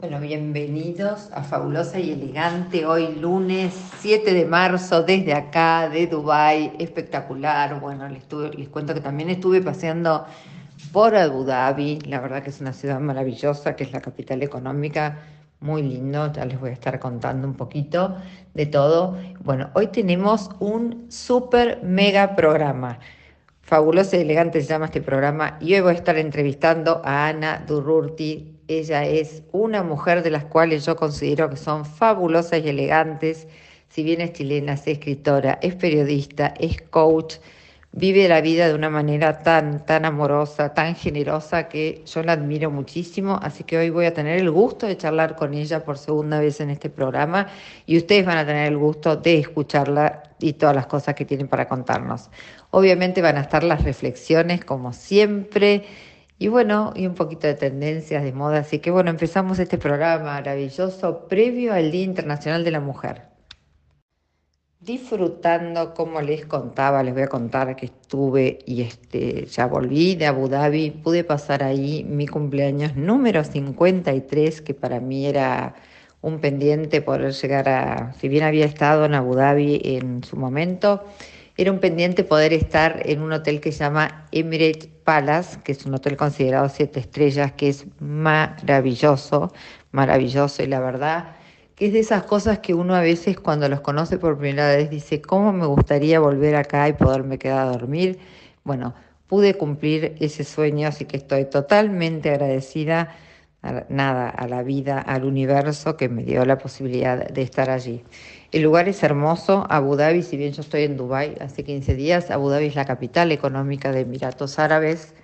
Bueno, bienvenidos a Fabulosa y Elegante. Hoy lunes 7 de marzo desde acá, de Dubai, espectacular. Bueno, les, cuento que también estuve paseando por Abu Dhabi. La verdad que es una ciudad maravillosa, que es la capital económica. Muy lindo, ya les voy a estar contando un poquito de todo. Bueno, hoy tenemos un super mega programa. Fabulosa y elegante se llama este programa y hoy voy a estar entrevistando a Ana Durrurti, ella es una mujer de las cuales yo considero que son fabulosas y elegantes. Si bien es chilena, es escritora, es periodista, es coach, vive la vida de una manera tan, tan amorosa, tan generosa que yo la admiro muchísimo. Así que hoy voy a tener el gusto de charlar con ella por segunda vez en este programa y ustedes van a tener el gusto de escucharla y todas las cosas que tienen para contarnos. Obviamente van a estar las reflexiones como siempre y bueno, y un poquito de tendencias de moda. Así que bueno, empezamos este programa maravilloso previo al Día Internacional de la Mujer. Disfrutando, como les contaba, les voy a contar que estuve y este, ya volví de Abu Dhabi, pude pasar ahí mi cumpleaños número 53, que para mí era un pendiente poder llegar a, si bien había estado en Abu Dhabi en su momento, era un pendiente poder estar en un hotel que se llama Emirates Palace, que es un hotel considerado siete estrellas, que es maravilloso, maravilloso y la verdad que es de esas cosas que uno a veces cuando los conoce por primera vez dice, ¿cómo me gustaría volver acá y poderme quedar a dormir? Bueno, pude cumplir ese sueño, así que estoy totalmente agradecida nada, a la vida, al universo que me dio la posibilidad de estar allí. El lugar es hermoso, Abu Dhabi, si bien yo estoy en Dubái hace 15 días, Abu Dhabi es la capital económica de Emiratos Árabes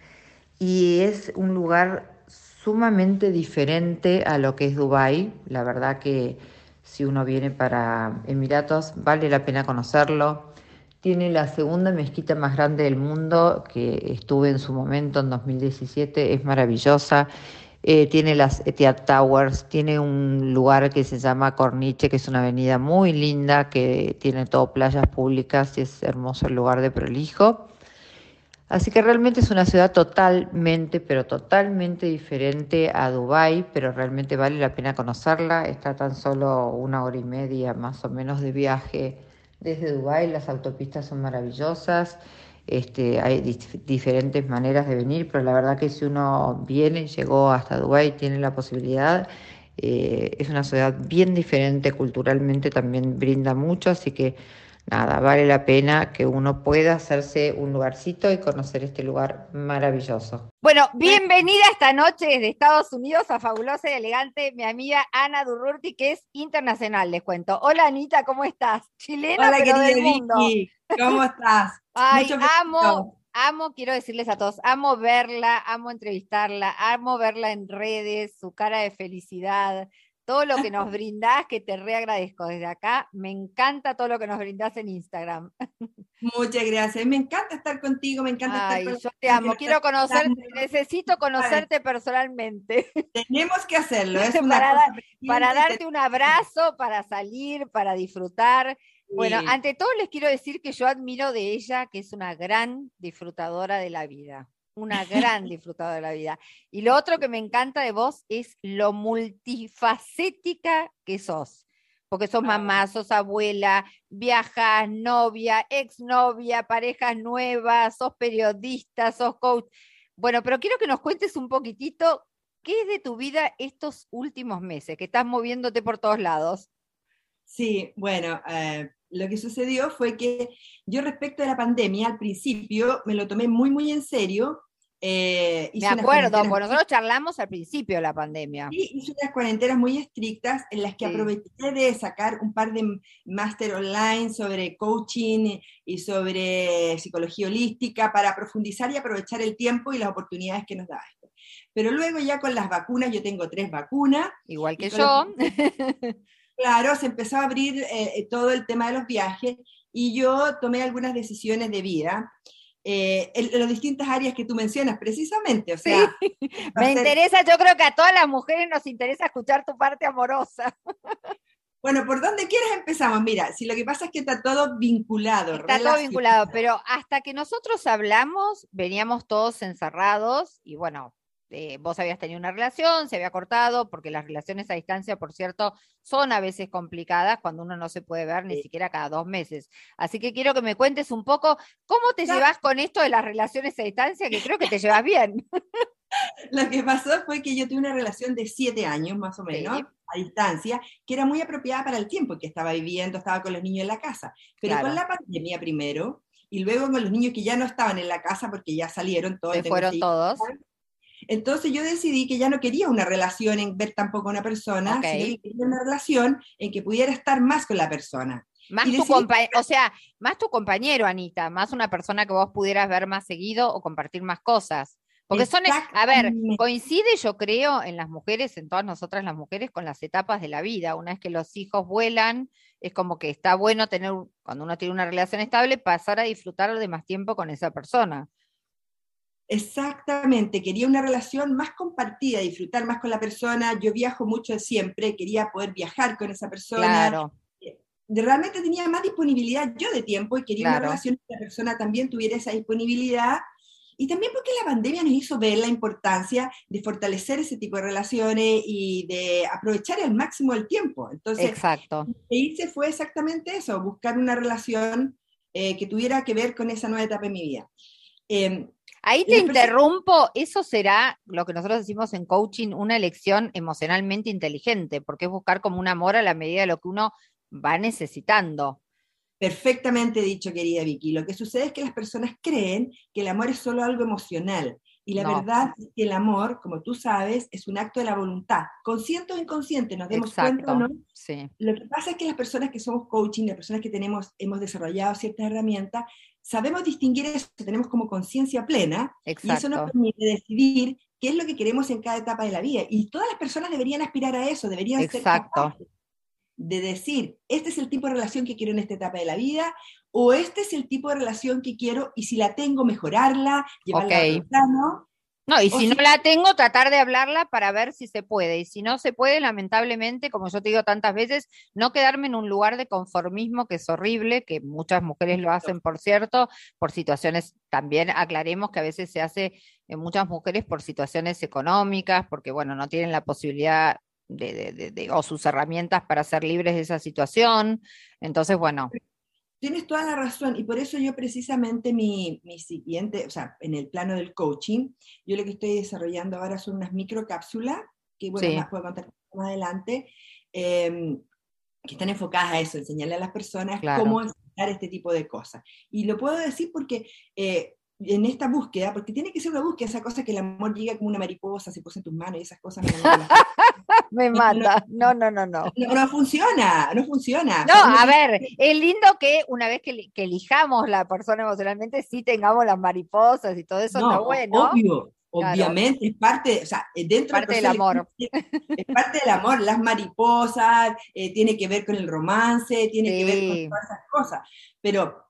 y es un lugar sumamente diferente a lo que es Dubái. La verdad que si uno viene para Emiratos vale la pena conocerlo. Tiene la segunda mezquita más grande del mundo, que estuve en su momento en 2017, es maravillosa. Eh, tiene las Etihad Towers, tiene un lugar que se llama Corniche, que es una avenida muy linda, que tiene todo playas públicas y es hermoso el lugar de prolijo. Así que realmente es una ciudad totalmente, pero totalmente diferente a Dubái, pero realmente vale la pena conocerla. Está tan solo una hora y media más o menos de viaje desde Dubái, las autopistas son maravillosas. Este, hay diferentes maneras de venir, pero la verdad que si uno viene, llegó hasta Dubái, tiene la posibilidad, eh, es una ciudad bien diferente, culturalmente también brinda mucho, así que nada, vale la pena que uno pueda hacerse un lugarcito y conocer este lugar maravilloso. Bueno, bienvenida esta noche desde Estados Unidos a Fabulosa y Elegante, mi amiga Ana Durrurti, que es internacional, les cuento. Hola Anita, ¿cómo estás? Chilena, Hola, pero del mundo. ¿cómo estás? Ay, amo, amo, quiero decirles a todos, amo verla, amo entrevistarla, amo verla en redes, su cara de felicidad, todo lo que nos brindás, que te reagradezco desde acá. Me encanta todo lo que nos brindás en Instagram. Muchas gracias. Me encanta estar contigo, me encanta Ay, Yo te amo, quiero conocerte, necesito conocerte personalmente. Tenemos que hacerlo. Es para, para darte un abrazo, para salir, para disfrutar. Bueno, ante todo les quiero decir que yo admiro de ella que es una gran disfrutadora de la vida una gran disfrutadora de la vida. Y lo otro que me encanta de vos es lo multifacética que sos. Porque sos mamá, sos abuela, viajas, novia, exnovia, parejas nuevas, sos periodista, sos coach. Bueno, pero quiero que nos cuentes un poquitito qué es de tu vida estos últimos meses, que estás moviéndote por todos lados. Sí, bueno, eh, lo que sucedió fue que yo respecto a la pandemia, al principio me lo tomé muy, muy en serio eh, Me acuerdo, porque nosotros charlamos al principio de la pandemia. Sí, hice unas cuarentenas muy estrictas en las que aproveché de sacar un par de máster online sobre coaching y sobre psicología holística para profundizar y aprovechar el tiempo y las oportunidades que nos da esto. Pero luego ya con las vacunas, yo tengo tres vacunas. Igual que yo. claro, se empezó a abrir eh, todo el tema de los viajes y yo tomé algunas decisiones de vida eh, en, las distintas áreas que tú mencionas, precisamente. O sea, me interesa, yo creo que a todas las mujeres nos interesa escuchar tu parte amorosa. Bueno, ¿por dónde quieres empezamos? Mira, si lo que pasa es que está todo vinculado. Está todo vinculado, pero hasta que nosotros hablamos, veníamos todos encerrados y bueno, eh, vos habías tenido una relación, se había cortado, porque las relaciones a distancia, por cierto, son a veces complicadas cuando uno no se puede ver ni siquiera cada dos meses. Así que quiero que me cuentes un poco cómo te llevas con esto de las relaciones a distancia, que creo que te llevas bien. Lo que pasó fue que yo tuve una relación de siete años, más o menos, a distancia, que era muy apropiada para el tiempo que estaba viviendo, estaba con los niños en la casa. Pero con la pandemia primero, y luego con los niños que ya no estaban en la casa porque ya salieron todos. Se fueron todos. Entonces yo decidí que ya no quería una relación en ver tampoco a una persona, sino que quería una relación en que pudiera estar más con la persona. Más tu o sea, más tu compañero, Anita, más una persona que vos pudieras ver más seguido o compartir más cosas. Porque son, a ver, coincide yo creo en las mujeres, en todas nosotras las mujeres, con las etapas de la vida. Una vez que los hijos vuelan, es como que está bueno tener, cuando uno tiene una relación estable, pasar a disfrutar de más tiempo con esa persona. Exactamente, quería una relación más compartida, disfrutar más con la persona. Yo viajo mucho siempre, quería poder viajar con esa persona. Claro. Eh, realmente tenía más disponibilidad yo de tiempo y quería una relación que la persona también tuviera esa disponibilidad y también porque la pandemia nos hizo ver la importancia de fortalecer ese tipo de relaciones y de aprovechar al máximo el tiempo. Entonces, Exacto. lo que hice fue exactamente eso, buscar una relación eh, que tuviera que ver con esa nueva etapa en mi vida. Em, Ahí te interrumpo, eso será lo que nosotros decimos en coaching, una elección emocionalmente inteligente, porque es buscar como un amor a la medida de lo que uno va necesitando. Perfectamente dicho, querida Vicky. Lo que sucede es que las personas creen que el amor es solo algo emocional. Y la verdad es que el amor, como tú sabes, es un acto de la voluntad, consciente o inconsciente, nos demos cuenta o no. Sí. Lo que pasa es que las personas que somos coaching, las personas que tenemos, hemos desarrollado ciertas herramientas, sabemos distinguir eso, tenemos como conciencia plena, y eso nos permite decidir qué es lo que queremos en cada etapa de la vida. Y todas las personas deberían aspirar a eso, deberían Exacto. ser capaces de decir, este es el tipo de relación que quiero en esta etapa de la vida, o este es el tipo de relación que quiero, y si la tengo, mejorarla, llevarla a plano. No, y si, no la tengo, tratar de hablarla para ver si se puede. Y si no se puede, lamentablemente, como yo te digo tantas veces, no quedarme en un lugar de conformismo que es horrible, que muchas mujeres lo hacen, por cierto, por situaciones, también aclaremos que a veces se hace en muchas mujeres por situaciones económicas, porque bueno, no tienen la posibilidad de, o sus herramientas para ser libres de esa situación. Entonces, bueno. Tienes toda la razón y por eso yo precisamente mi, mi siguiente, o sea, en el plano del coaching, yo lo que estoy desarrollando ahora son unas microcápsulas, que bueno, más puedo contar más adelante, em, que están enfocadas a eso, enseñarle a las personas cómo enfrentar este tipo de cosas. Y lo puedo decir porque eh, en esta búsqueda, porque tiene que ser una búsqueda, esa cosa que el amor llega como una mariposa, se pone en tus manos y esas cosas. Me mata. No, no, no, no. No, funciona, no funciona. No, a ver, es lindo que una vez que, elijamos la persona emocionalmente, sí tengamos las mariposas y todo eso, no, bueno. Obvio, obviamente, es parte, o sea, dentro parte del amor. Es parte del amor, las mariposas, eh, tiene que ver con el romance, tiene que ver con todas esas cosas. Pero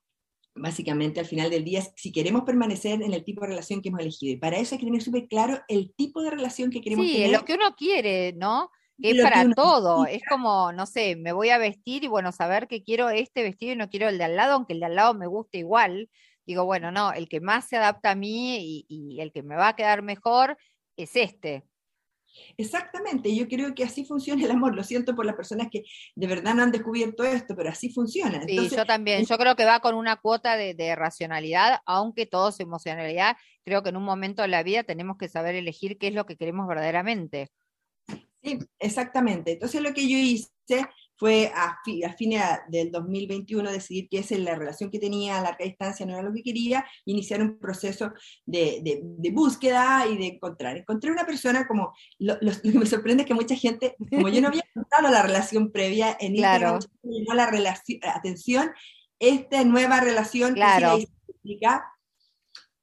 básicamente al final del día, si queremos permanecer en el tipo de relación que hemos elegido. Y para eso hay que tener súper claro el tipo de relación que queremos tener. Sí, lo que uno quiere, ¿no? Que es para todo. Es como, no sé, me voy a vestir y bueno, saber que quiero este vestido y no quiero el de al lado, aunque el de al lado me guste igual. Digo, bueno, no, el que más se adapta a mí y el que me va a quedar mejor es este. Exactamente, yo creo que así funciona el amor. Lo siento por las personas que de verdad no han descubierto esto, pero así funciona. Sí, yo también. Yo creo que va con una cuota de, racionalidad, aunque todo es emocionalidad. Creo que en un momento de la vida tenemos que saber elegir qué es lo que queremos verdaderamente. Sí, exactamente. Entonces lo que yo hice fue a, fines del 2021 decidir que esa es la relación que tenía a larga distancia, no era lo que quería, iniciar un proceso de, búsqueda y de encontrar. Encontré una persona como, lo, que me sorprende es que mucha gente, como yo no había contado la relación previa en claro. Instagram, la relación, atención, esta nueva relación claro. que sí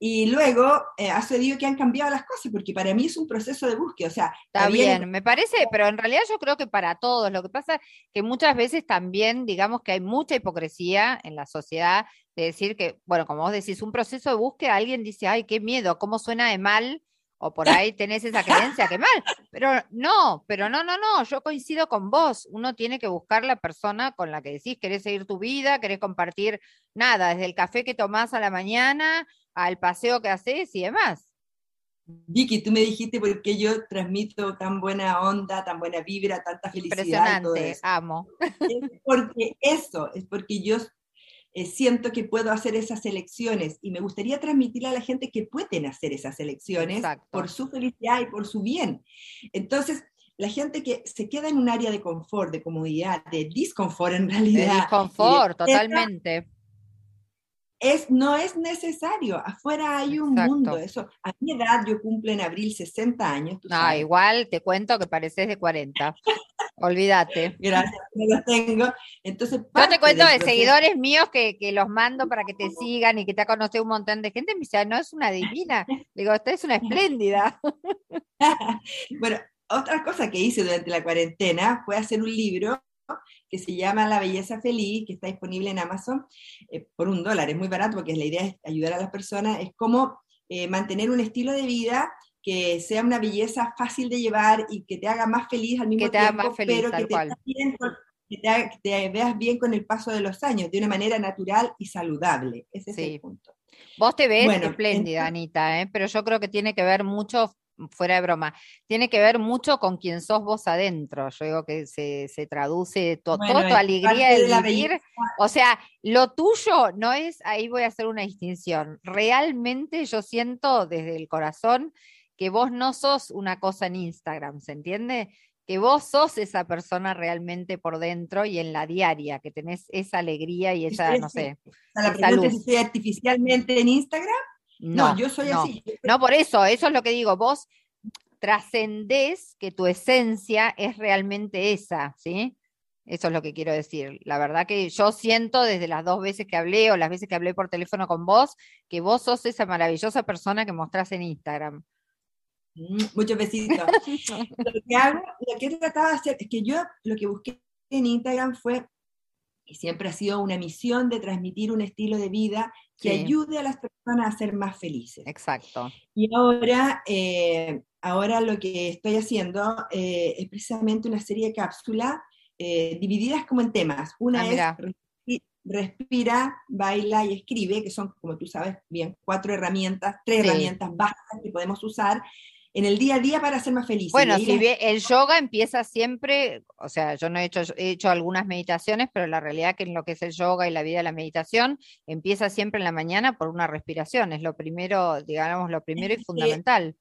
y luego eh, ha sucedido que han cambiado las cosas, porque para mí es un proceso de búsqueda. O sea, está bien, me parece, pero en realidad yo creo que para todos. Lo que pasa es que muchas veces también, digamos que hay mucha hipocresía en la sociedad de decir que, bueno, como vos decís, un proceso de búsqueda, alguien dice, ay, qué miedo, cómo suena de mal, o por ahí tenés esa creencia, qué mal. Pero no, pero no, no, no, yo coincido con vos. Uno tiene que buscar la persona con la que decís, querés seguir tu vida, querés compartir nada, desde el café que tomás a la mañana al paseo que haces y demás. Vicky, tú me dijiste por qué yo transmito tan buena onda, tan buena vibra, tanta felicidad. Impresionante, amo. Es porque eso, es porque yo eh, siento que puedo hacer esas elecciones y me gustaría transmitirle a la gente que pueden hacer esas elecciones por su felicidad y por su bien. Entonces, la gente que se queda en un área de confort, de comodidad, de disconfort en realidad. De disconfort, totalmente es, no es necesario. Afuera hay un mundo. Eso, a mi edad, yo cumplo en abril 60 años. Ah, igual te cuento que pareces de 40. Olvídate. Gracias, no los tengo. Entonces, yo te cuento de seguidores míos que, los mando para que te sigan y que te ha conocido un montón de gente. Me dice, no es una divina. Digo, esta es una espléndida. bueno, otra cosa que hice durante la cuarentena fue hacer un libro que se llama La Belleza Feliz, que está disponible en Amazon eh, por un dólar. Es muy barato porque la idea es ayudar a las personas. Es como eh, mantener un estilo de vida que sea una belleza fácil de llevar y que te haga más feliz al mismo tiempo, pero que te, veas bien con el paso de los años, de una manera natural y saludable. Ese es el punto. Vos te ves espléndida, Anita, ¿eh? pero yo creo que tiene que ver mucho fuera de broma, tiene que ver mucho con quién sos vos adentro. Yo digo que se, traduce toda tu alegría de vivir. O sea, lo tuyo no es, ahí voy a hacer una distinción. Realmente yo siento desde el corazón que vos no sos una cosa en Instagram, ¿se entiende? Que vos sos esa persona realmente por dentro y en la diaria, que tenés esa alegría y esa, no sé. La si artificialmente en Instagram no, yo soy así. No, por eso, eso es lo que digo, vos trascendés que tu esencia es realmente esa, ¿sí? Eso es lo que quiero decir. La verdad que yo siento desde las dos veces que hablé o las veces que hablé por teléfono con vos, que vos sos esa maravillosa persona que mostrás en Instagram. Mm, muchos besitos. lo que hago, lo que he tratado de hacer, es que yo lo que busqué en Instagram fue, y siempre ha sido una misión de transmitir un estilo de vida que ayude a las personas a ser más felices. Exacto. Y ahora, eh, ahora lo que estoy haciendo eh, es precisamente una serie de cápsulas eh, divididas como en temas. Una ah, es respira, baila y escribe, que son, como tú sabes bien, cuatro herramientas, tres herramientas básicas que podemos usar en el día a día para ser más feliz. Bueno, si el yoga empieza siempre, o sea, yo no he hecho, he hecho algunas meditaciones, pero la realidad que en lo que es el yoga y la vida de la meditación empieza siempre en la mañana por una respiración, es lo primero, digamos, lo primero y fundamental.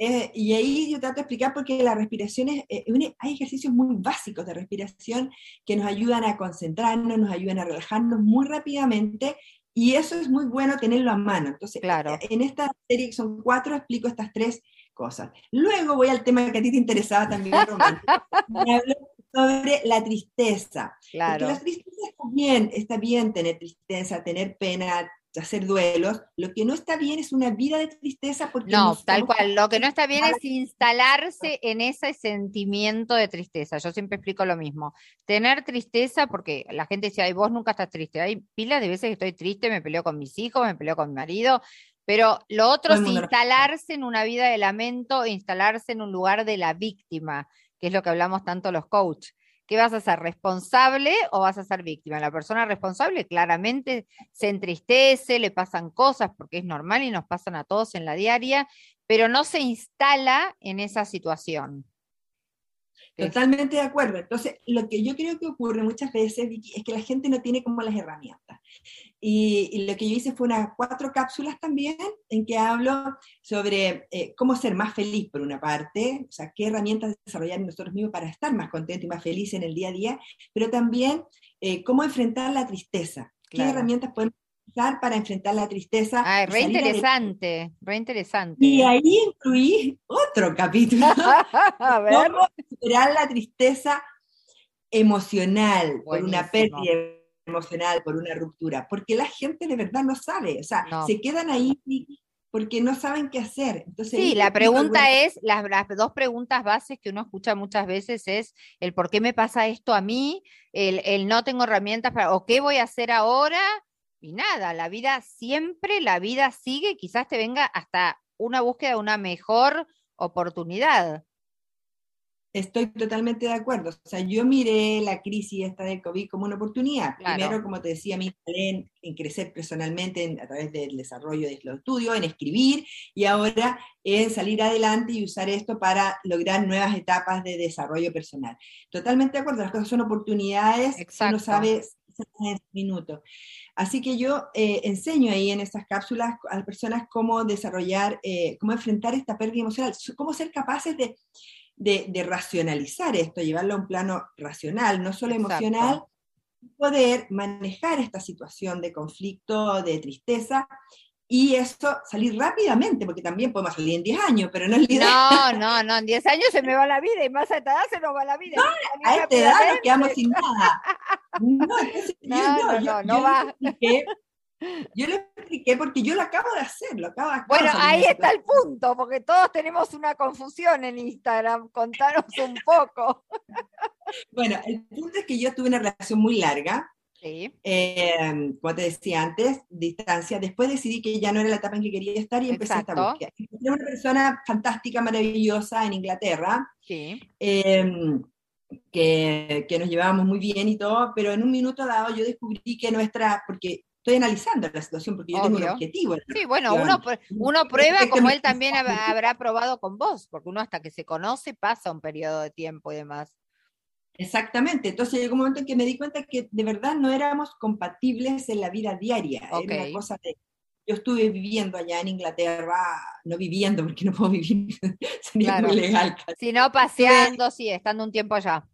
Eh, y ahí yo trato de explicar porque la respiración es, eh, hay ejercicios muy básicos de respiración que nos ayudan a concentrarnos, nos ayudan a relajarnos muy rápidamente y eso es muy bueno tenerlo a mano. Entonces, claro. en esta serie, que son cuatro, explico estas tres cosas. Luego voy al tema que a ti te interesaba también, hablo sobre la tristeza. Claro. Porque la tristeza está bien, está bien tener tristeza, tener pena, hacer duelos, lo que no está bien es una vida de tristeza porque... No, tal cual, lo que no está bien es instalarse en ese sentimiento de tristeza. Yo siempre explico lo mismo. Tener tristeza, porque la gente dice, ay, vos nunca estás triste. Hay pilas de veces que estoy triste, me peleo con mis hijos, me peleo con mi marido, pero lo otro es instalarse en una vida de lamento, instalarse en un lugar de la víctima, que es lo que hablamos tanto los coaches ¿Qué vas a ser? ¿Responsable o vas a ser víctima? La persona responsable claramente se entristece, le pasan cosas porque es normal y nos pasan a todos en la diaria, pero no se instala en esa situación. Totalmente de acuerdo. Entonces, lo que yo creo que ocurre muchas veces, Vicky, es que la gente no tiene como las herramientas. Y, lo que yo hice fue unas cuatro cápsulas también, en que hablo sobre eh, cómo ser más feliz, por una parte, o sea, qué herramientas desarrollar nosotros mismos para estar más contentos y más felices en el día a día, pero también eh, cómo enfrentar la tristeza. ¿Qué herramientas podemos usar para enfrentar la tristeza? Ay, re interesante, re interesante. Y ahí incluí otro capítulo. a ver. Cómo superar la tristeza emocional por una pérdida emocional, por una ruptura, porque la gente de verdad no sabe, o sea, se quedan ahí porque no saben qué hacer. Entonces, sí, la pregunta es, las, dos preguntas bases que uno escucha muchas veces es el por qué me pasa esto a mí, el, el no tengo herramientas para, o qué voy a hacer ahora, y nada, la vida siempre, la vida sigue, quizás te venga hasta una búsqueda de una mejor oportunidad. Estoy totalmente de acuerdo. O sea, yo miré la crisis esta del COVID como una oportunidad. Primero, como te decía, mi en, en crecer personalmente a través del desarrollo de los estudios, en escribir, y ahora en salir adelante y usar esto para lograr nuevas etapas de desarrollo personal. Totalmente de acuerdo, las cosas son oportunidades, Exacto. uno sabe en minutos. Así que yo eh, enseño ahí en estas cápsulas a las personas cómo desarrollar, eh, cómo enfrentar esta pérdida emocional, cómo ser capaces de de, racionalizar esto, llevarlo a un plano racional, no solo emocional, poder manejar esta situación de conflicto, de tristeza, y eso salir rápidamente, porque también podemos salir en 10 años, pero no es No, no, no, en 10 años se me va la vida y más a esta edad se nos va la vida. No, a esta edad nos quedamos sin nada. No, no, no, no, va. Yo lo expliqué porque yo lo acabo de hacer, lo acabo de hacer. Bueno, ahí está el punto, porque todos tenemos una confusión en Instagram. Contanos un poco. Bueno, el punto es que yo tuve una relación muy larga. Sí. Eh, como te decía antes, distancia. Después decidí que ya no era la etapa en que quería estar y empecé esta búsqueda. Encontré una persona fantástica, maravillosa en Inglaterra. Sí. Em, que, que, nos llevábamos muy bien y todo, pero en un minuto dado yo descubrí que nuestra, porque estoy analizando la situación porque yo tengo un objetivo. Sí, bueno, uno, uno prueba como él también habrá probado con vos, porque uno hasta que se conoce pasa un periodo de tiempo y demás. Exactamente, entonces llegó un momento en que me di cuenta que de verdad no éramos compatibles en la vida diaria. Era una cosa de, yo estuve viviendo allá en Inglaterra, no viviendo porque no puedo vivir, sería muy legal. Si no, paseando, sí, estando un tiempo allá.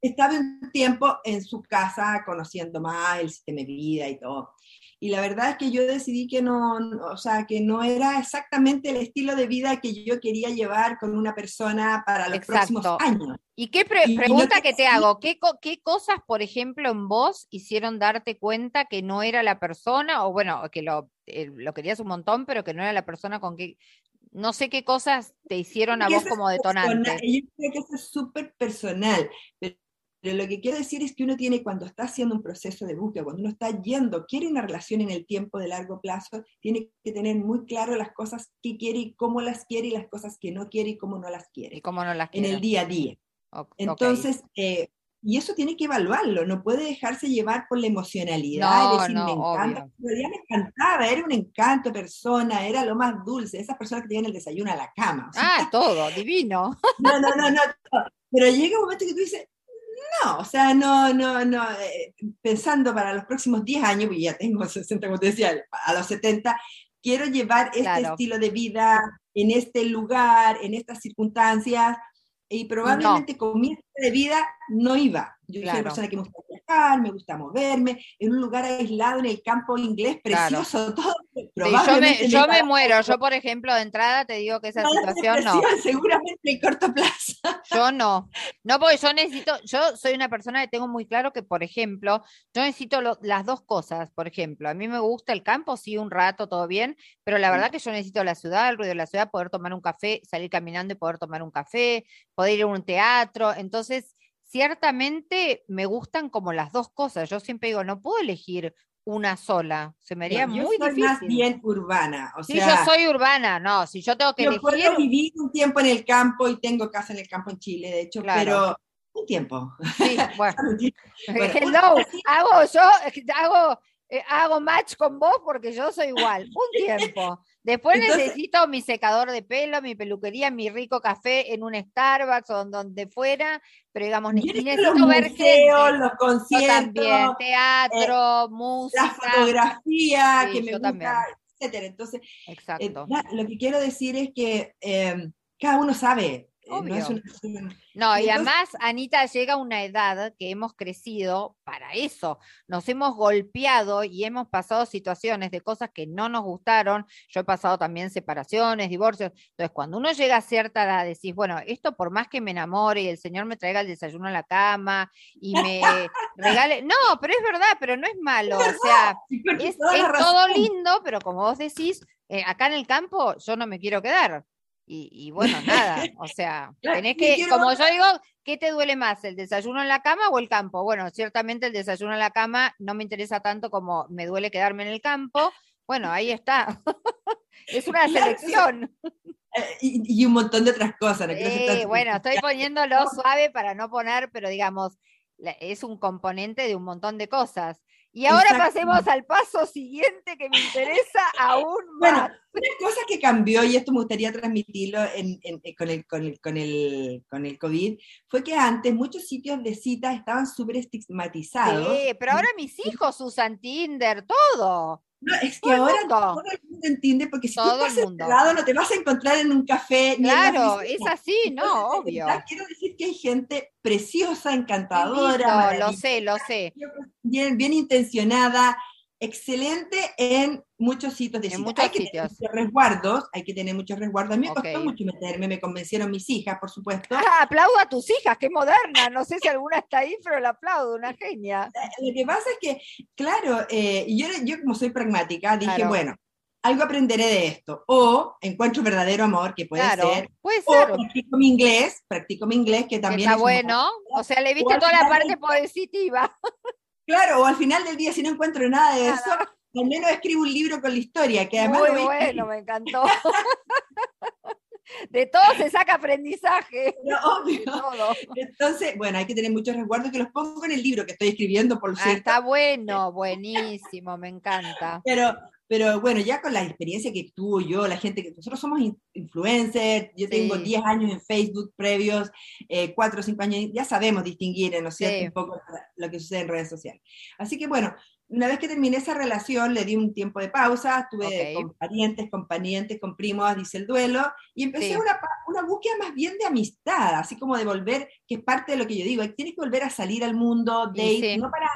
Estaba un tiempo en su casa conociendo más el sistema de vida y todo y la verdad es que yo decidí que no, o sea, que no era exactamente el estilo de vida que yo quería llevar con una persona para los próximos años. ¿Y qué pregunta que te hago? ¿Qué, ¿Qué cosas, por ejemplo, en vos hicieron darte cuenta que no era la persona, o bueno, que lo, eh, lo querías un montón, pero que no era la persona con que no sé qué cosas te hicieron a vos como detonante. Yo creo que eso es súper personal, pero pero lo que quiero decir es que uno tiene, cuando está haciendo un proceso de búsqueda, cuando uno está yendo, quiere una relación en el tiempo de largo plazo, tiene que tener muy claro las cosas que quiere y cómo las quiere y las cosas que no quiere y cómo no las quiere. Y cómo no las quiere. En el día a día. Entonces, eh, y eso tiene que evaluarlo, no puede dejarse llevar por la emocionalidad, no, decir, me encanta. En realidad me encantaba, era un encanto persona, era lo más dulce, esas personas que tienen el desayuno a la cama. ah, todo, divino. No, no, no, no, pero llega un momento que tú dices, no, o sea, no, no, no, eh, pensando para los próximos 10 años, porque ya tengo 60, como te decía, a los 70, quiero llevar este estilo de vida en este lugar, en estas circunstancias, y probablemente con mi estilo de vida no iba. Yo soy una persona que me gusta viajar, me gusta moverme, en un lugar aislado en el campo inglés, precioso, todo. Yo me, muero, yo por ejemplo de entrada te digo que esa situación no. Seguramente en corto plazo. Yo no, no porque yo necesito, yo soy una persona que tengo muy claro que por ejemplo, yo necesito las dos cosas, por ejemplo, a mí me gusta el campo, sí, un rato, todo bien, pero la verdad que yo necesito la ciudad, el ruido de la ciudad, poder tomar un café, salir caminando y poder tomar un café, poder ir a un teatro, entonces ciertamente me gustan como las dos cosas. Yo siempre digo, no puedo elegir una sola. Se me haría muy soy difícil. más bien urbana. O sí, yo soy urbana, no. Si yo tengo que yo elegir. Puedo vivir un tiempo en el campo y tengo casa en el campo en Chile, de hecho, pero un tiempo. Sí, bueno. Hello, hago yo, hago, eh, hago match con vos porque yo soy igual. Un tiempo. Después necesito mi secador de pelo, mi peluquería, mi rico café en un Starbucks o donde fuera, pero digamos, necesito ver museos, los conciertos, también, teatro, eh, música, la fotografía, que me gusta, etcétera. Entonces, eh, lo que quiero decir es que eh, cada uno sabe no, y además, Anita, llega a una edad que hemos crecido para eso. Nos hemos golpeado y hemos pasado situaciones de cosas que no nos gustaron. Yo he pasado también separaciones, divorcios. Entonces, cuando uno llega a cierta edad, decís, bueno, esto por más que me enamore y el Señor me traiga el desayuno a la cama y me regale. No, pero es verdad, pero no es malo. O sea, es, todo lindo, pero como vos decís, eh, acá en el campo yo no me quiero quedar. Y, bueno, nada, o sea, tenés que, como yo digo, ¿qué te duele más, el desayuno en la cama o el campo? Bueno, ciertamente el desayuno en la cama no me interesa tanto como me duele quedarme en el campo. Bueno, ahí está. es una selección. Eh, y, un montón de otras cosas. bueno, estoy poniéndolo suave para no poner, pero digamos, es un componente de un montón de cosas. Y ahora pasemos al paso siguiente que me interesa aún más. Bueno, una cosa que cambió, y esto me gustaría transmitirlo con, el, con, el, con, el, con el COVID, fue que antes muchos sitios de citas estaban súper estigmatizados. Sí, pero ahora mis hijos usan Tinder, todo. No, es que ahora todo el mundo entiende, porque si todo tú estás encerrado no te vas a encontrar en un café. Claro, es así, ¿no? Obvio. Quiero decir que hay gente preciosa, encantadora. lo sé, lo sé. Bien, bien intencionada, excelente en muchos sitios de en muchos hay que sitios. tener resguardos, hay que tener muchos resguardos. A mí me costó mucho meterme, me convencieron mis hijas, por supuesto. Ah, aplaudo a tus hijas, qué moderna. No sé si alguna está ahí, pero la aplaudo, una genia. Eh, lo que pasa es que, claro, eh, yo, yo como soy pragmática, dije, bueno, algo aprenderé de esto. O encuentro verdadero amor, que puede ser. Puede ser. O practico mi inglés, practico mi inglés, que también está bueno. O sea, le viste toda la parte positiva. Claro, o al final del día, si no encuentro nada de eso, al menos escribo un libro con la historia, que además... Muy bueno, me encantó. De todo se saca aprendizaje. obvio. Entonces, bueno, hay que tener muchos resguardos que los pongo en el libro que estoy escribiendo, por ah, Está bueno, buenísimo, me encanta. Pero, pero bueno, ya con la experiencia que tuvo yo, la gente que nosotros somos influencers, yo tengo 10 años en Facebook previos, 4 o 5 años, ya sabemos distinguir, ¿no es cierto? Un poco lo que sucede en redes sociales. Así que bueno, una vez que terminé esa relación, le di un tiempo de pausa, estuve con parientes, con parientes, con primos, dice el duelo, y empecé una, una, búsqueda más bien de amistad, así como de volver, que es parte de lo que yo digo, tienes que volver a salir al mundo, date, no para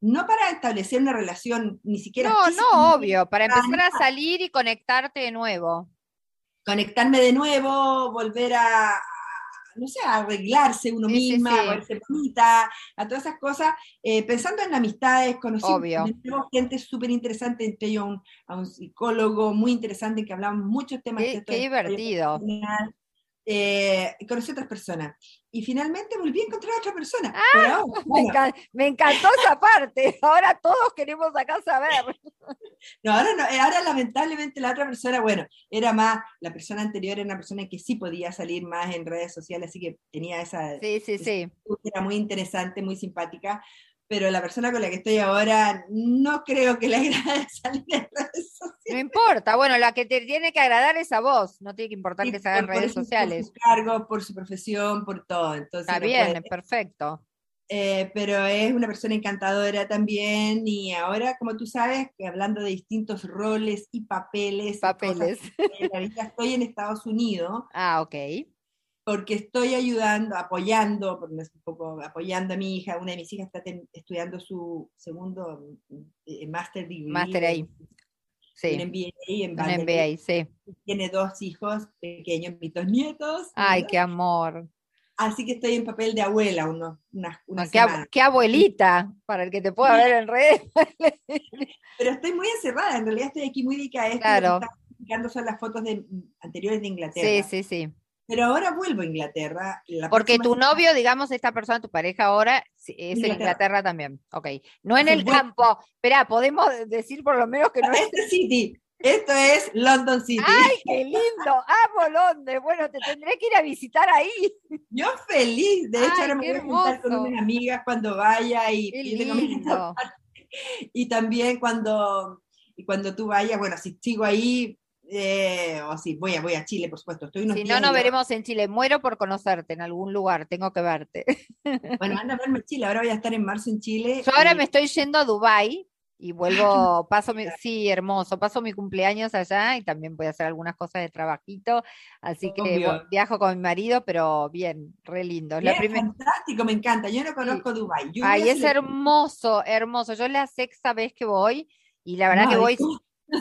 no para establecer una relación ni siquiera. No, no, obvio, para empezar a salir y conectarte de nuevo. Conectarme de nuevo, volver a, no sé, arreglarse uno misma, a volverse bonita, a todas esas cosas, eh, pensando en amistades, conociendo gente súper interesante, entre ellos a un psicólogo muy interesante que hablaba muchos temas. Qué, qué divertido. Eh, conocí a otras personas. Y finalmente volví a encontrar a otra persona. Ah, me, encantó esa parte. Ahora todos queremos acá saber. No, ahora no, eh, ahora lamentablemente la otra persona, bueno, era más, la persona anterior era una persona que sí podía salir más en redes sociales, así que tenía esa... Sí, sí, sí. Era muy interesante, muy simpática, pero la persona con la que estoy ahora no creo que le agrade salir en redes sociales. No importa, bueno, la que te tiene que agradar es a vos, no tiene que importar que se haga en redes sociales. Por su cargo, por su profesión, por todo. Entonces, Está bien, perfecto. Eh, pero es una persona encantadora también y ahora, como tú sabes, que hablando de distintos roles y papeles, papeles. estoy en Estados Unidos. Ah, ok porque estoy ayudando, apoyando, un poco apoyando a mi hija, una de mis hijas está estudiando su segundo eh, master degree. Master ahí. Sí. Un MBA en Un MBA, sí. Tiene dos hijos pequeños, mis dos nietos. Ay, qué amor. Así que estoy en papel de abuela unos, unas, unas qué, qué, abuelita, para el que te pueda ver en redes. Pero estoy muy encerrada, en realidad estoy aquí muy dedicada a esto. Claro. son las fotos de, anteriores de Inglaterra. Sí, sí, sí. Pero ahora vuelvo a Inglaterra. Porque tu novio, digamos, esta persona, tu pareja ahora, es en Inglaterra también. Ok. No en el campo. Espera, podemos decir por lo menos que no es. Este City. Esto es London City. ¡Ay, qué lindo! Amo Londres. Bueno, te tendré que ir a visitar ahí. Yo feliz. De hecho, ahora me voy a juntar con unas amigas cuando vaya y, y, y también cuando, y cuando tú vayas, bueno, si sigo ahí, eh, o sí, voy a, voy a Chile, por supuesto. Estoy si no, nos veremos en Chile. Muero por conocerte en algún lugar, tengo que verte. Bueno, anda a verme en Chile. Ahora voy a estar en marzo en Chile. Yo ahora me estoy yendo a Dubai y vuelvo, paso mi, sí, hermoso, paso mi cumpleaños allá y también voy a hacer algunas cosas de trabajito, así que viajo con mi marido, pero bien, re lindo. Fantástico, me encanta, yo no conozco Dubai. Ay, es hermoso, hermoso, yo es la sexta vez que voy y la verdad que voy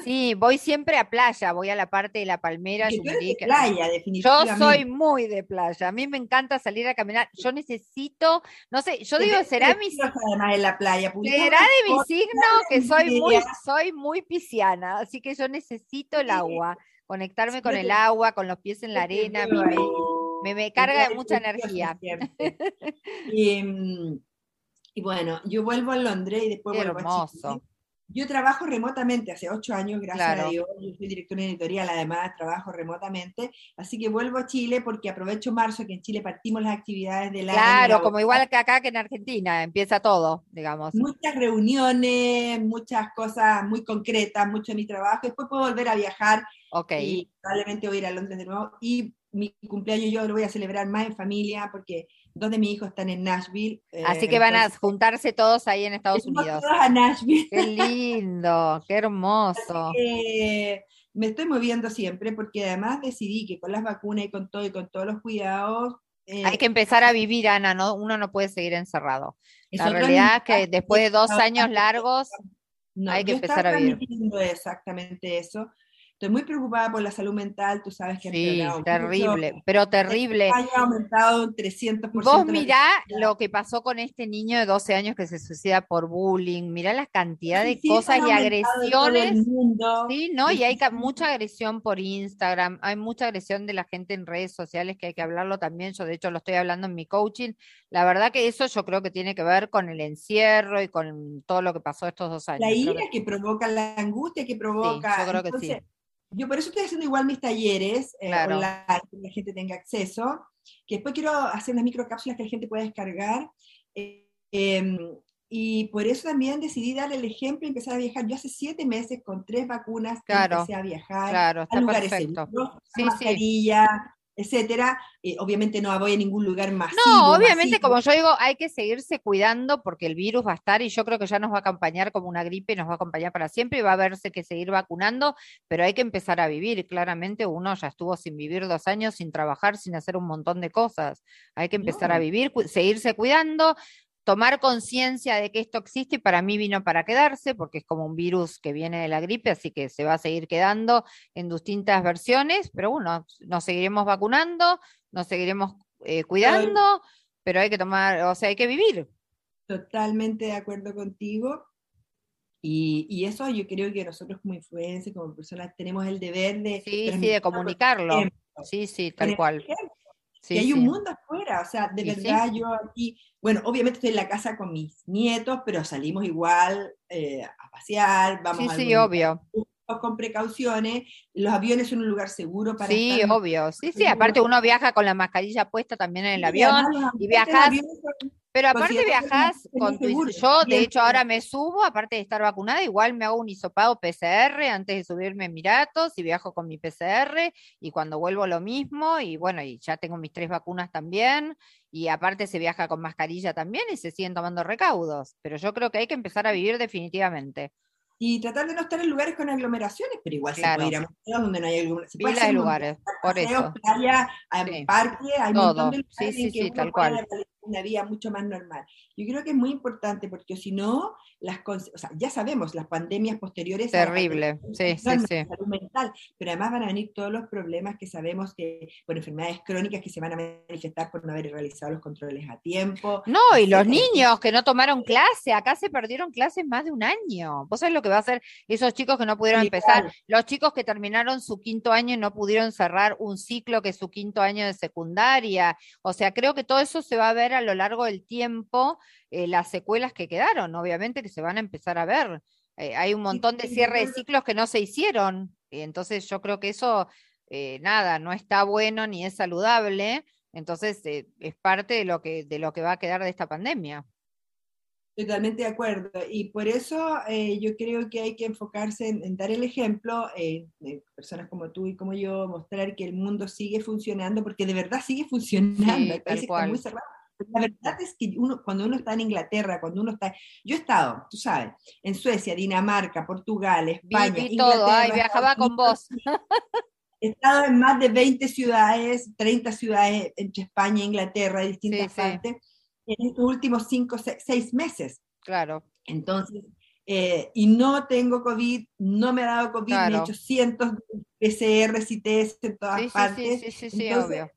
Sí, voy siempre a playa, voy a la parte de la palmera. De playa, definitivamente. Yo soy muy de playa, a mí me encanta salir a caminar. Yo necesito, no sé, yo digo, será mi además la playa. Será de mi signo que soy muy, soy muy pisciana, así que yo necesito el agua, conectarme con el agua, con los pies en la arena, me, me, carga de mucha energía. y, mm, y, bueno, yo vuelvo a Londres y después vuelvo hermoso. a Chile yo trabajo remotamente hace ocho años, gracias a Dios. Yo soy directora editorial, además trabajo remotamente. Así que vuelvo a Chile porque aprovecho marzo, que en Chile partimos las actividades del año. Claro, como igual que acá que en Argentina, empieza todo, digamos. Muchas reuniones, muchas cosas muy concretas, mucho de mi trabajo. Después puedo volver a viajar. Ok. Y probablemente voy a ir a Londres de nuevo. Y mi cumpleaños yo lo voy a celebrar más en familia porque dos de mis hijos están en Nashville. Así que van a juntarse todos ahí en Estados Unidos. Todos a Nashville. Qué lindo, qué hermoso. me estoy moviendo siempre porque además decidí que con las vacunas y con todo y con todos los cuidados. Eh, Hay que empezar a vivir, Ana, ¿no? uno no puede seguir encerrado. La realidad es que después de dos años largos hay que empezar a vivir. Exactamente eso. Estoy muy preocupada por la salud mental, tú sabes que sí, terrible, pero terrible. Ha aumentado un 300%. Vos mirá lo que pasó con este niño de 12 años que se suicida por bullying, mirá la cantidad de cosas y agresiones. Sí, ¿no? Y hay mucha agresión por Instagram, hay mucha agresión de la gente en redes sociales que hay que hablarlo también. Yo de hecho lo estoy hablando en mi coaching. La verdad que eso yo creo que tiene que ver con el encierro y con todo lo que pasó estos dos años. La ira que... provoca, la angustia que provoca. Sí, yo creo que sí yo por eso estoy haciendo igual mis talleres eh, online, que la gente tenga acceso, que después quiero hacer unas microcápsulas que la gente pueda descargar. Eh, em, y por eso también decidí darle el ejemplo y empezar a viajar. Yo hace siete meses con tres vacunas empecé a viajar claro, a lugares perfecto. sí, mascarilla, etcétera. Eh, obviamente no voy a ningún lugar más. No, obviamente, como yo digo, hay que seguirse cuidando porque el virus va a estar y yo creo que ya nos va a acompañar como una gripe, nos va a acompañar para siempre y va a verse que seguir vacunando, pero hay que empezar a vivir. Claramente uno ya estuvo sin vivir dos años, sin trabajar, sin hacer un montón de cosas. Hay que empezar a vivir, seguirse cuidando, tomar conciencia de que esto existe y para mí vino para quedarse, porque es como un virus que viene de la gripe, así que se va a seguir quedando en distintas versiones, pero bueno, nos seguiremos vacunando, nos seguiremos eh, cuidando, pero hay que tomar, o sea, hay que vivir. Totalmente de acuerdo contigo. Y, eso yo creo que nosotros como influencers, como personas, tenemos el deber de... Sí, sí, de comunicarlo. Sí, sí, tal cual. Sí, hay un mundo afuera, o sea, de verdad yo aquí bueno, obviamente estoy en la casa con mis nietos, pero salimos igual eh, a pasear, vamos sí, sí, obvio. con precauciones, los aviones son un lugar seguro para Sí, obvio, sí, sí, aparte uno viaja con la mascarilla puesta también en el avión y viajas pero aparte viajas con tu, yo de hecho ahora me subo, aparte de estar vacunada, igual me hago un hisopado PCR antes de subirme a Emiratos y viajo con mi PCR y cuando vuelvo lo mismo y bueno, y ya tengo mis tres vacunas también y aparte se viaja con mascarilla también y se siguen tomando recaudos, pero yo creo que hay que empezar a vivir definitivamente. Y tratar de no estar en lugares con aglomeraciones, pero igual se puede ir a museos donde no hay aglomeraciones. Se lugares, por eso. Playa, hay parque, hay un montón de lugares sí, sí, sí, tal cual una vida mucho más normal. Yo creo que es muy importante porque si no, las o sea, ya sabemos, las pandemias posteriores... Terrible, sí, sí, sí. Salud mental, pero además van a venir todos los problemas que sabemos que por enfermedades crónicas que se van a manifestar por no haber realizado los controles a tiempo. No, y los niños que no tomaron clase, acá se perdieron clases más de un año. ¿Vos sabés lo que va a hacer esos chicos que no pudieron empezar? Los chicos que terminaron su quinto año y no pudieron cerrar un ciclo que es su quinto año de secundaria. O sea, creo que todo eso se va a ver a lo largo del tiempo eh, las secuelas que quedaron, obviamente que se van a empezar a ver. Eh, hay un montón de cierre de ciclos que no se hicieron, y entonces yo creo que eso, eh, nada, no está bueno ni es saludable, entonces es parte de lo, que, de lo que va a quedar de esta pandemia. Totalmente de acuerdo. Y por eso yo creo que hay que enfocarse en, dar el ejemplo, eh, personas como tú y como yo, mostrar que el mundo sigue funcionando, porque de verdad sigue funcionando. el país está muy cerrado. La verdad es que uno, cuando uno está en Inglaterra, cuando uno está... Yo he estado, tú sabes, en Suecia, Dinamarca, Portugal, España. Vi, todo, ay, viajaba con vos. He estado en más de 20 ciudades, 30 ciudades entre España e Inglaterra, distintas partes, en estos últimos 5, 6 meses. Claro. Entonces, eh, y no tengo COVID, no me ha dado COVID, me he hecho cientos de PCRs y test en todas partes. Sí, sí, sí, sí, obvio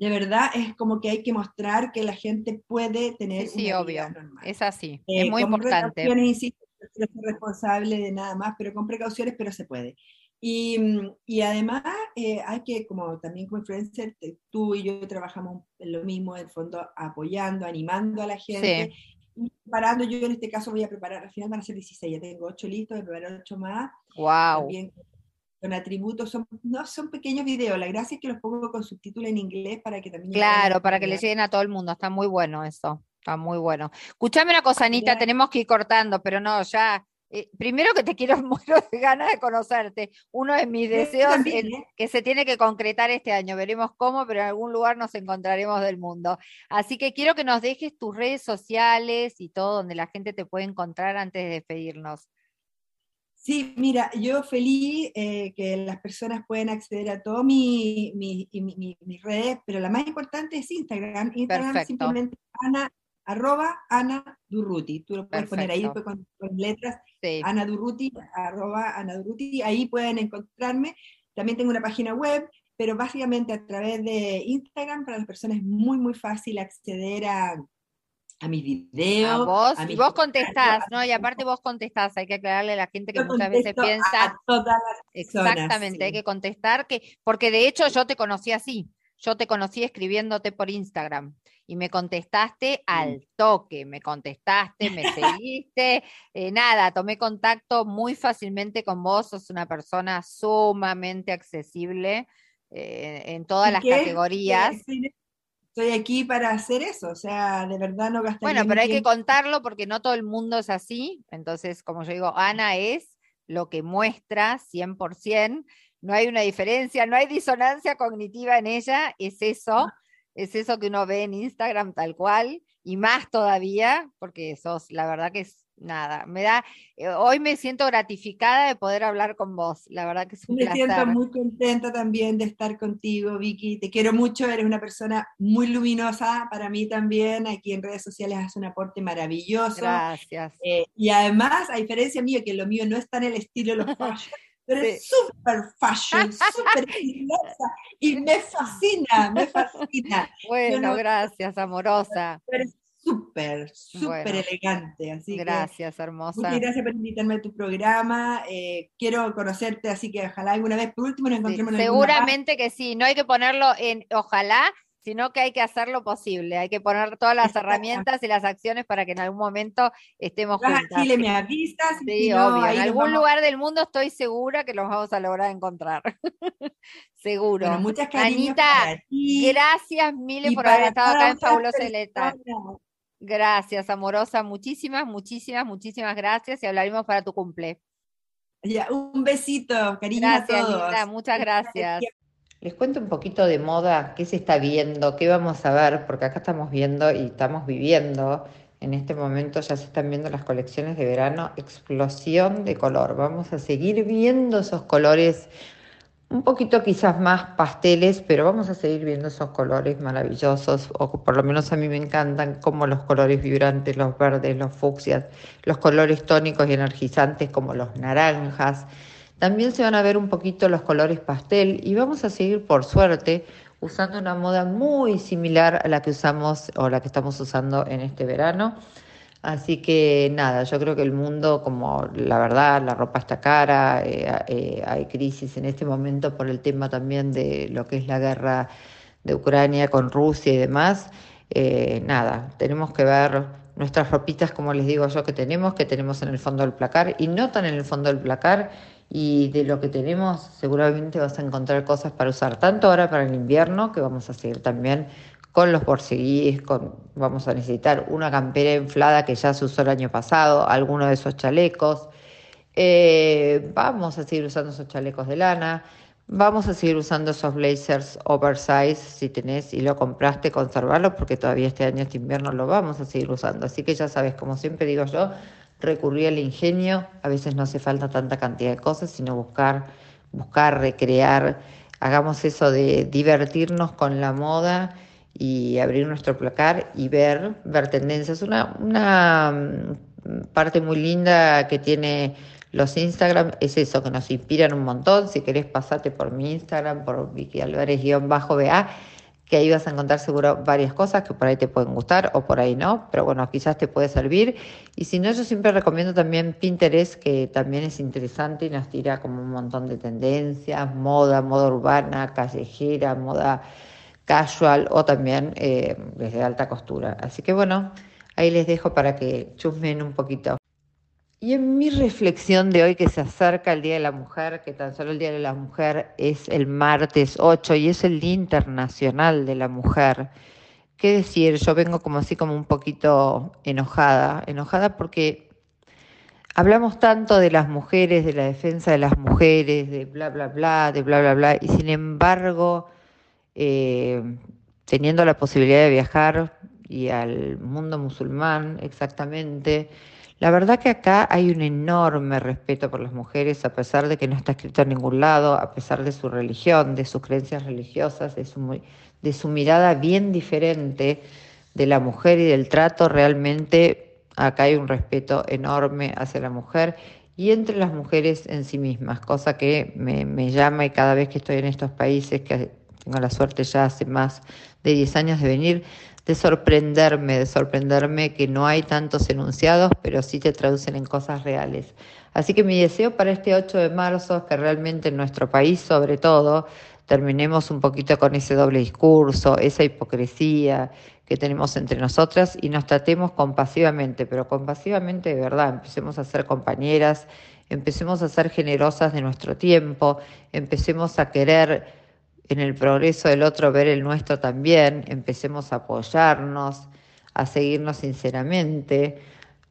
de verdad es como que hay que mostrar que la gente puede tener sí, sí obvio. Es así, es eh, muy importante. Insisto, no soy responsable de nada más, pero con precauciones, pero se puede. Y, y además eh, hay que, como también como influencer, tú y yo trabajamos en lo mismo, en el fondo, apoyando, animando a la gente. Y preparando, yo en este caso voy a preparar, al final van a ser 16, ya tengo 8 listos, voy a preparar 8 más. Wow. También con atributos, son, no son pequeños videos, la gracia es que los pongo con subtítulos en inglés para que también... Claro, para que le lleguen a todo el mundo, está muy bueno eso, está muy bueno. Escuchame una cosa, Anita, tenemos que ir cortando, pero no, ya eh, primero que te quiero mucho de ganas de conocerte. Uno de mis deseos es ¿eh? que se tiene que concretar este año. Veremos cómo, pero en algún lugar nos encontraremos del mundo. Así que quiero que nos dejes tus redes sociales y todo donde la gente te puede encontrar antes de despedirnos. Sí, mira, yo feliz eh, que las personas pueden acceder a todas mis redes, pero la más importante es Instagram. Instagram simplemente Ana arroba Ana Durruti. Tú lo puedes poner ahí después con, letras. Ana Durruti, arroba Ana Durruti. Ahí pueden encontrarme. También tengo una página web, pero básicamente a través de Instagram para las personas es muy, muy fácil acceder a, a mis videos. vos, y vos contestás, ¿no? Y aparte vos contestás, hay que aclararle a la gente que muchas veces piensa. exactamente, hay que contestar, que, porque de hecho yo te conocí así. Yo te conocí escribiéndote por Instagram y me contestaste al toque, me contestaste, me seguiste, eh, nada, tomé contacto muy fácilmente con vos, sos una persona sumamente accesible eh, en todas las categorías. Estoy aquí para hacer eso, o sea, de verdad no gastaría Bueno, pero hay que contarlo porque no todo el mundo es así, entonces, como yo digo, Ana es lo que muestra 100%, no hay una diferencia, no hay disonancia cognitiva en ella, es eso, es eso que uno ve en Instagram tal cual, y más todavía, porque sos, la verdad que es nada, me da, eh, hoy me siento gratificada de poder hablar con vos, la verdad que es un me siento muy contenta también de estar contigo, Vicky, te quiero mucho, eres una persona muy luminosa para mí también, aquí en redes sociales hace un aporte maravilloso. Gracias. Eh, y además, a diferencia mío, que lo mío no está en el estilo de los pero es súper fashion, súper y me fascina, me fascina. Bueno, gracias, amorosa. Pero súper, súper elegante. Así gracias, hermosa. Muchas gracias por invitarme a tu programa. Eh, quiero conocerte, así que ojalá alguna vez por último nos encontremos en Seguramente que sí, no hay que ponerlo en ojalá, sino que hay que hacer lo posible, hay que poner todas las herramientas y las acciones para que en algún momento estemos juntos. Chile me avisas. Sí, obvio. En algún lugar del mundo estoy segura que los vamos a lograr encontrar. Seguro. Bueno, muchas Anita, gracias miles por haber estado acá en Fabulosa Eleta. Gracias, amorosa. Muchísimas, muchísimas, muchísimas gracias y hablaremos para tu cumple. Ya, un besito, cariño a todos. muchas gracias. Les cuento un poquito de moda, qué se está viendo, qué vamos a ver, porque acá estamos viendo y estamos viviendo. En este momento ya se están viendo las colecciones de verano, explosión de color. Vamos a seguir viendo esos colores un poquito quizás más pasteles, pero vamos a seguir viendo esos colores maravillosos, o por lo menos a mí me encantan como los colores vibrantes, los verdes, los fucsias, los colores tónicos y energizantes como los naranjas. También se van a ver un poquito los colores pastel y vamos a seguir, por suerte, usando una moda muy similar a la que usamos o la que estamos usando en este verano. Así que nada, yo creo que el mundo, como la verdad, la ropa está cara, eh, eh, hay crisis en este momento por el tema también de lo que es la guerra de Ucrania con Rusia y demás. Eh, nada, tenemos que ver nuestras ropitas, como les digo yo, que tenemos, que tenemos en el fondo del placar y no tan en el fondo del placar y de lo que tenemos seguramente vas a encontrar cosas para usar, tanto ahora para el invierno, que vamos a seguir también con los borseguíes, con, vamos a necesitar una campera inflada que ya se usó el año pasado, alguno de esos chalecos, eh, vamos a seguir usando esos chalecos de lana, vamos a seguir usando esos blazers oversize si tenés y lo compraste, conservarlo porque todavía este año, este invierno lo vamos a seguir usando, así que ya sabes, como siempre digo yo, recurrir al ingenio, a veces no hace falta tanta cantidad de cosas, sino buscar, buscar, recrear, hagamos eso de divertirnos con la moda y abrir nuestro placar y ver, ver tendencias. Una, una mm, parte muy linda que tiene los Instagram es eso, que nos inspiran un montón. Si querés, pasate por mi Instagram, por Vicky Álvarez-BA que ahí vas a encontrar seguro varias cosas que por ahí te pueden gustar o por ahí no, pero bueno, quizás te puede servir. Y si no, yo siempre recomiendo también Pinterest, que también es interesante y nos tira como un montón de tendencias, moda, moda urbana, callejera, moda casual o también eh, desde alta costura. Así que bueno, Ahí les dejo para que chusmen un poquito. Y en mi reflexión de hoy que se acerca el Día de la Mujer, que tan solo el Día de la Mujer es el martes 8 y es el Día Internacional de la Mujer, ¿qué decir? Yo vengo como así como un poquito enojada, enojada porque hablamos tanto de las mujeres, de la defensa de las mujeres, de bla, bla, bla, de bla, bla, bla, y sin embargo, eh, teniendo la posibilidad de viajar y al mundo musulmán exactamente, la verdad que acá hay un enorme respeto por las mujeres, a pesar de que no está escrito en ningún lado, a pesar de su religión, de sus creencias religiosas, de su, de su mirada bien diferente de la mujer y del trato realmente Acá hay un respeto enorme hacia la mujer y entre las mujeres en sí mismas, cosa que me, llama y cada vez que estoy en estos países, que tengo la suerte ya hace más de 10 años de venir, de sorprenderme, de sorprenderme que no hay tantos enunciados, pero sí te traducen en cosas reales. Así que mi deseo para este 8 de marzo es que realmente en nuestro país, sobre todo, terminemos un poquito con ese doble discurso, esa hipocresía, que tenemos entre nosotras y nos tratemos compasivamente, pero compasivamente de verdad, empecemos a ser compañeras, empecemos a ser generosas de nuestro tiempo, empecemos a querer en el progreso del otro ver el nuestro también, empecemos a apoyarnos, a seguirnos sinceramente.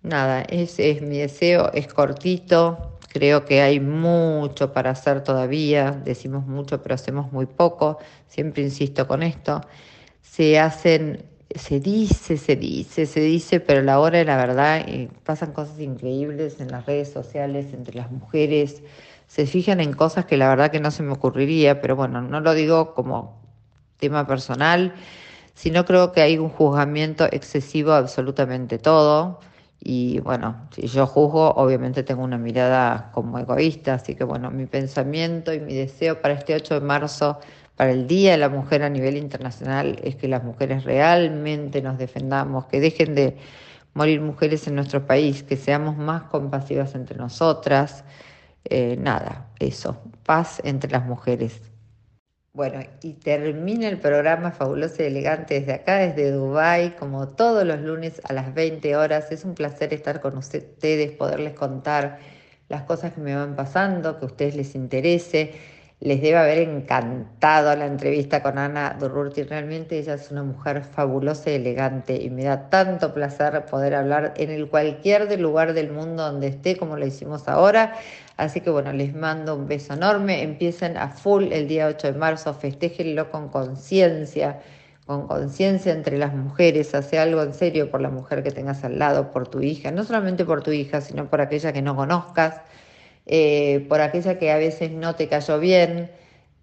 Nada, ese es mi deseo, es cortito, creo que hay mucho para hacer todavía, decimos mucho pero hacemos muy poco, siempre insisto con esto, se hacen se dice, se dice, se dice, pero la hora de la verdad eh, pasan cosas increíbles en las redes sociales entre las mujeres, se fijan en cosas que la verdad que no se me ocurriría, pero bueno, no lo digo como tema personal, sino creo que hay un juzgamiento excesivo absolutamente todo. Y bueno, si yo juzgo, obviamente tengo una mirada como egoísta, así que bueno, mi pensamiento y mi deseo para este 8 de marzo para el Día de la Mujer a nivel internacional es que las mujeres realmente nos defendamos, que dejen de morir mujeres en nuestro país, que seamos más compasivas entre nosotras. Eh, nada, eso, paz entre las mujeres. Bueno, y termina el programa Fabuloso y Elegante desde acá, desde Dubái, como todos los lunes a las 20 horas. Es un placer estar con ustedes, poderles contar las cosas que me van pasando, que a ustedes les interese les debe haber encantado la entrevista con Ana Durruti. Realmente ella es una mujer fabulosa y elegante y me da tanto placer poder hablar en el cualquier lugar del mundo donde esté como lo hicimos ahora. Así que bueno, les mando un beso enorme. Empiecen a full el día 8 de marzo, festéjenlo con conciencia, con conciencia entre las mujeres. Hace algo en serio por la mujer que tengas al lado, por tu hija, no solamente por tu hija, sino por aquella que no conozcas eh, por aquella que a veces no te cayó bien,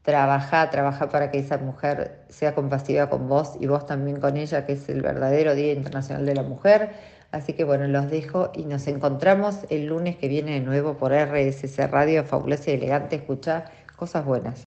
trabaja, trabaja para que esa mujer sea compasiva con vos y vos también con ella, que es el verdadero Día Internacional de la Mujer. Así que bueno, los dejo y nos encontramos el lunes que viene de nuevo por RSC Radio, Fabulosa y Elegante. Escucha cosas buenas.